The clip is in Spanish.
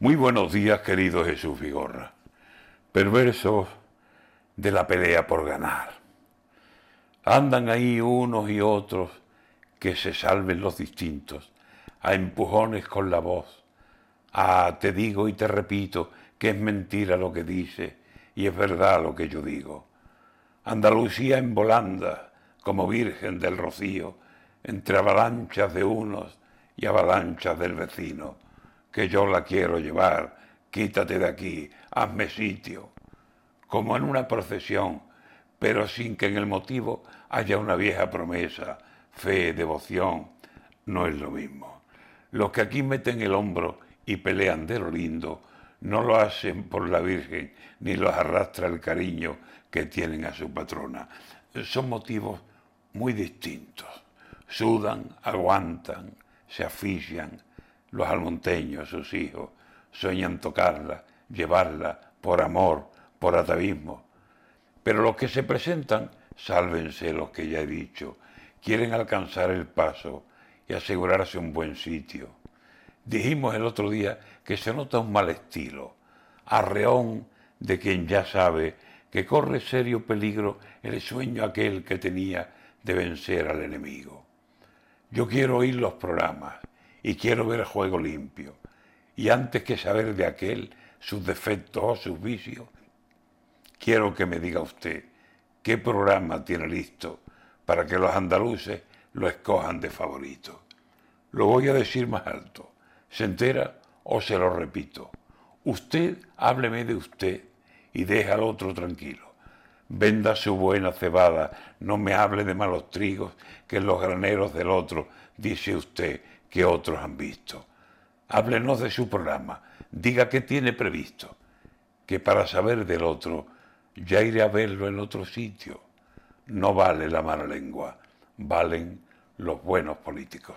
Muy buenos días, querido Jesús Vigorra. Perversos de la pelea por ganar. Andan ahí unos y otros que se salven los distintos, a empujones con la voz. Ah, te digo y te repito que es mentira lo que dice y es verdad lo que yo digo. Andalucía en volanda, como virgen del rocío, entre avalanchas de unos y avalanchas del vecino, que yo la quiero llevar, quítate de aquí, hazme sitio, como en una procesión, pero sin que en el motivo haya una vieja promesa, fe, devoción, no es lo mismo. Los que aquí meten el hombro y pelean de lo lindo, no lo hacen por la Virgen, ni los arrastra el cariño que tienen a su patrona. Son motivos muy distintos. Sudan, aguantan, se asfixian. Los almonteños, sus hijos, sueñan tocarla, llevarla, por amor, por atavismo. Pero los que se presentan, sálvense los que ya he dicho, quieren alcanzar el paso y asegurarse un buen sitio. Dijimos el otro día que se nota un mal estilo, arreón de quien ya sabe que corre serio peligro el sueño aquel que tenía de vencer al enemigo. Yo quiero oír los programas y quiero ver el juego limpio. Y antes que saber de aquel sus defectos o sus vicios, quiero que me diga usted qué programa tiene listo para que los andaluces lo escojan de favorito. Lo voy a decir más alto. ¿Se entera o se lo repito? Usted hábleme de usted y deja al otro tranquilo. Venda su buena cebada, no me hable de malos trigos que en los graneros del otro dice usted que otros han visto. Háblenos de su programa, diga qué tiene previsto, que para saber del otro ya iré a verlo en otro sitio. No vale la mala lengua, valen los buenos políticos.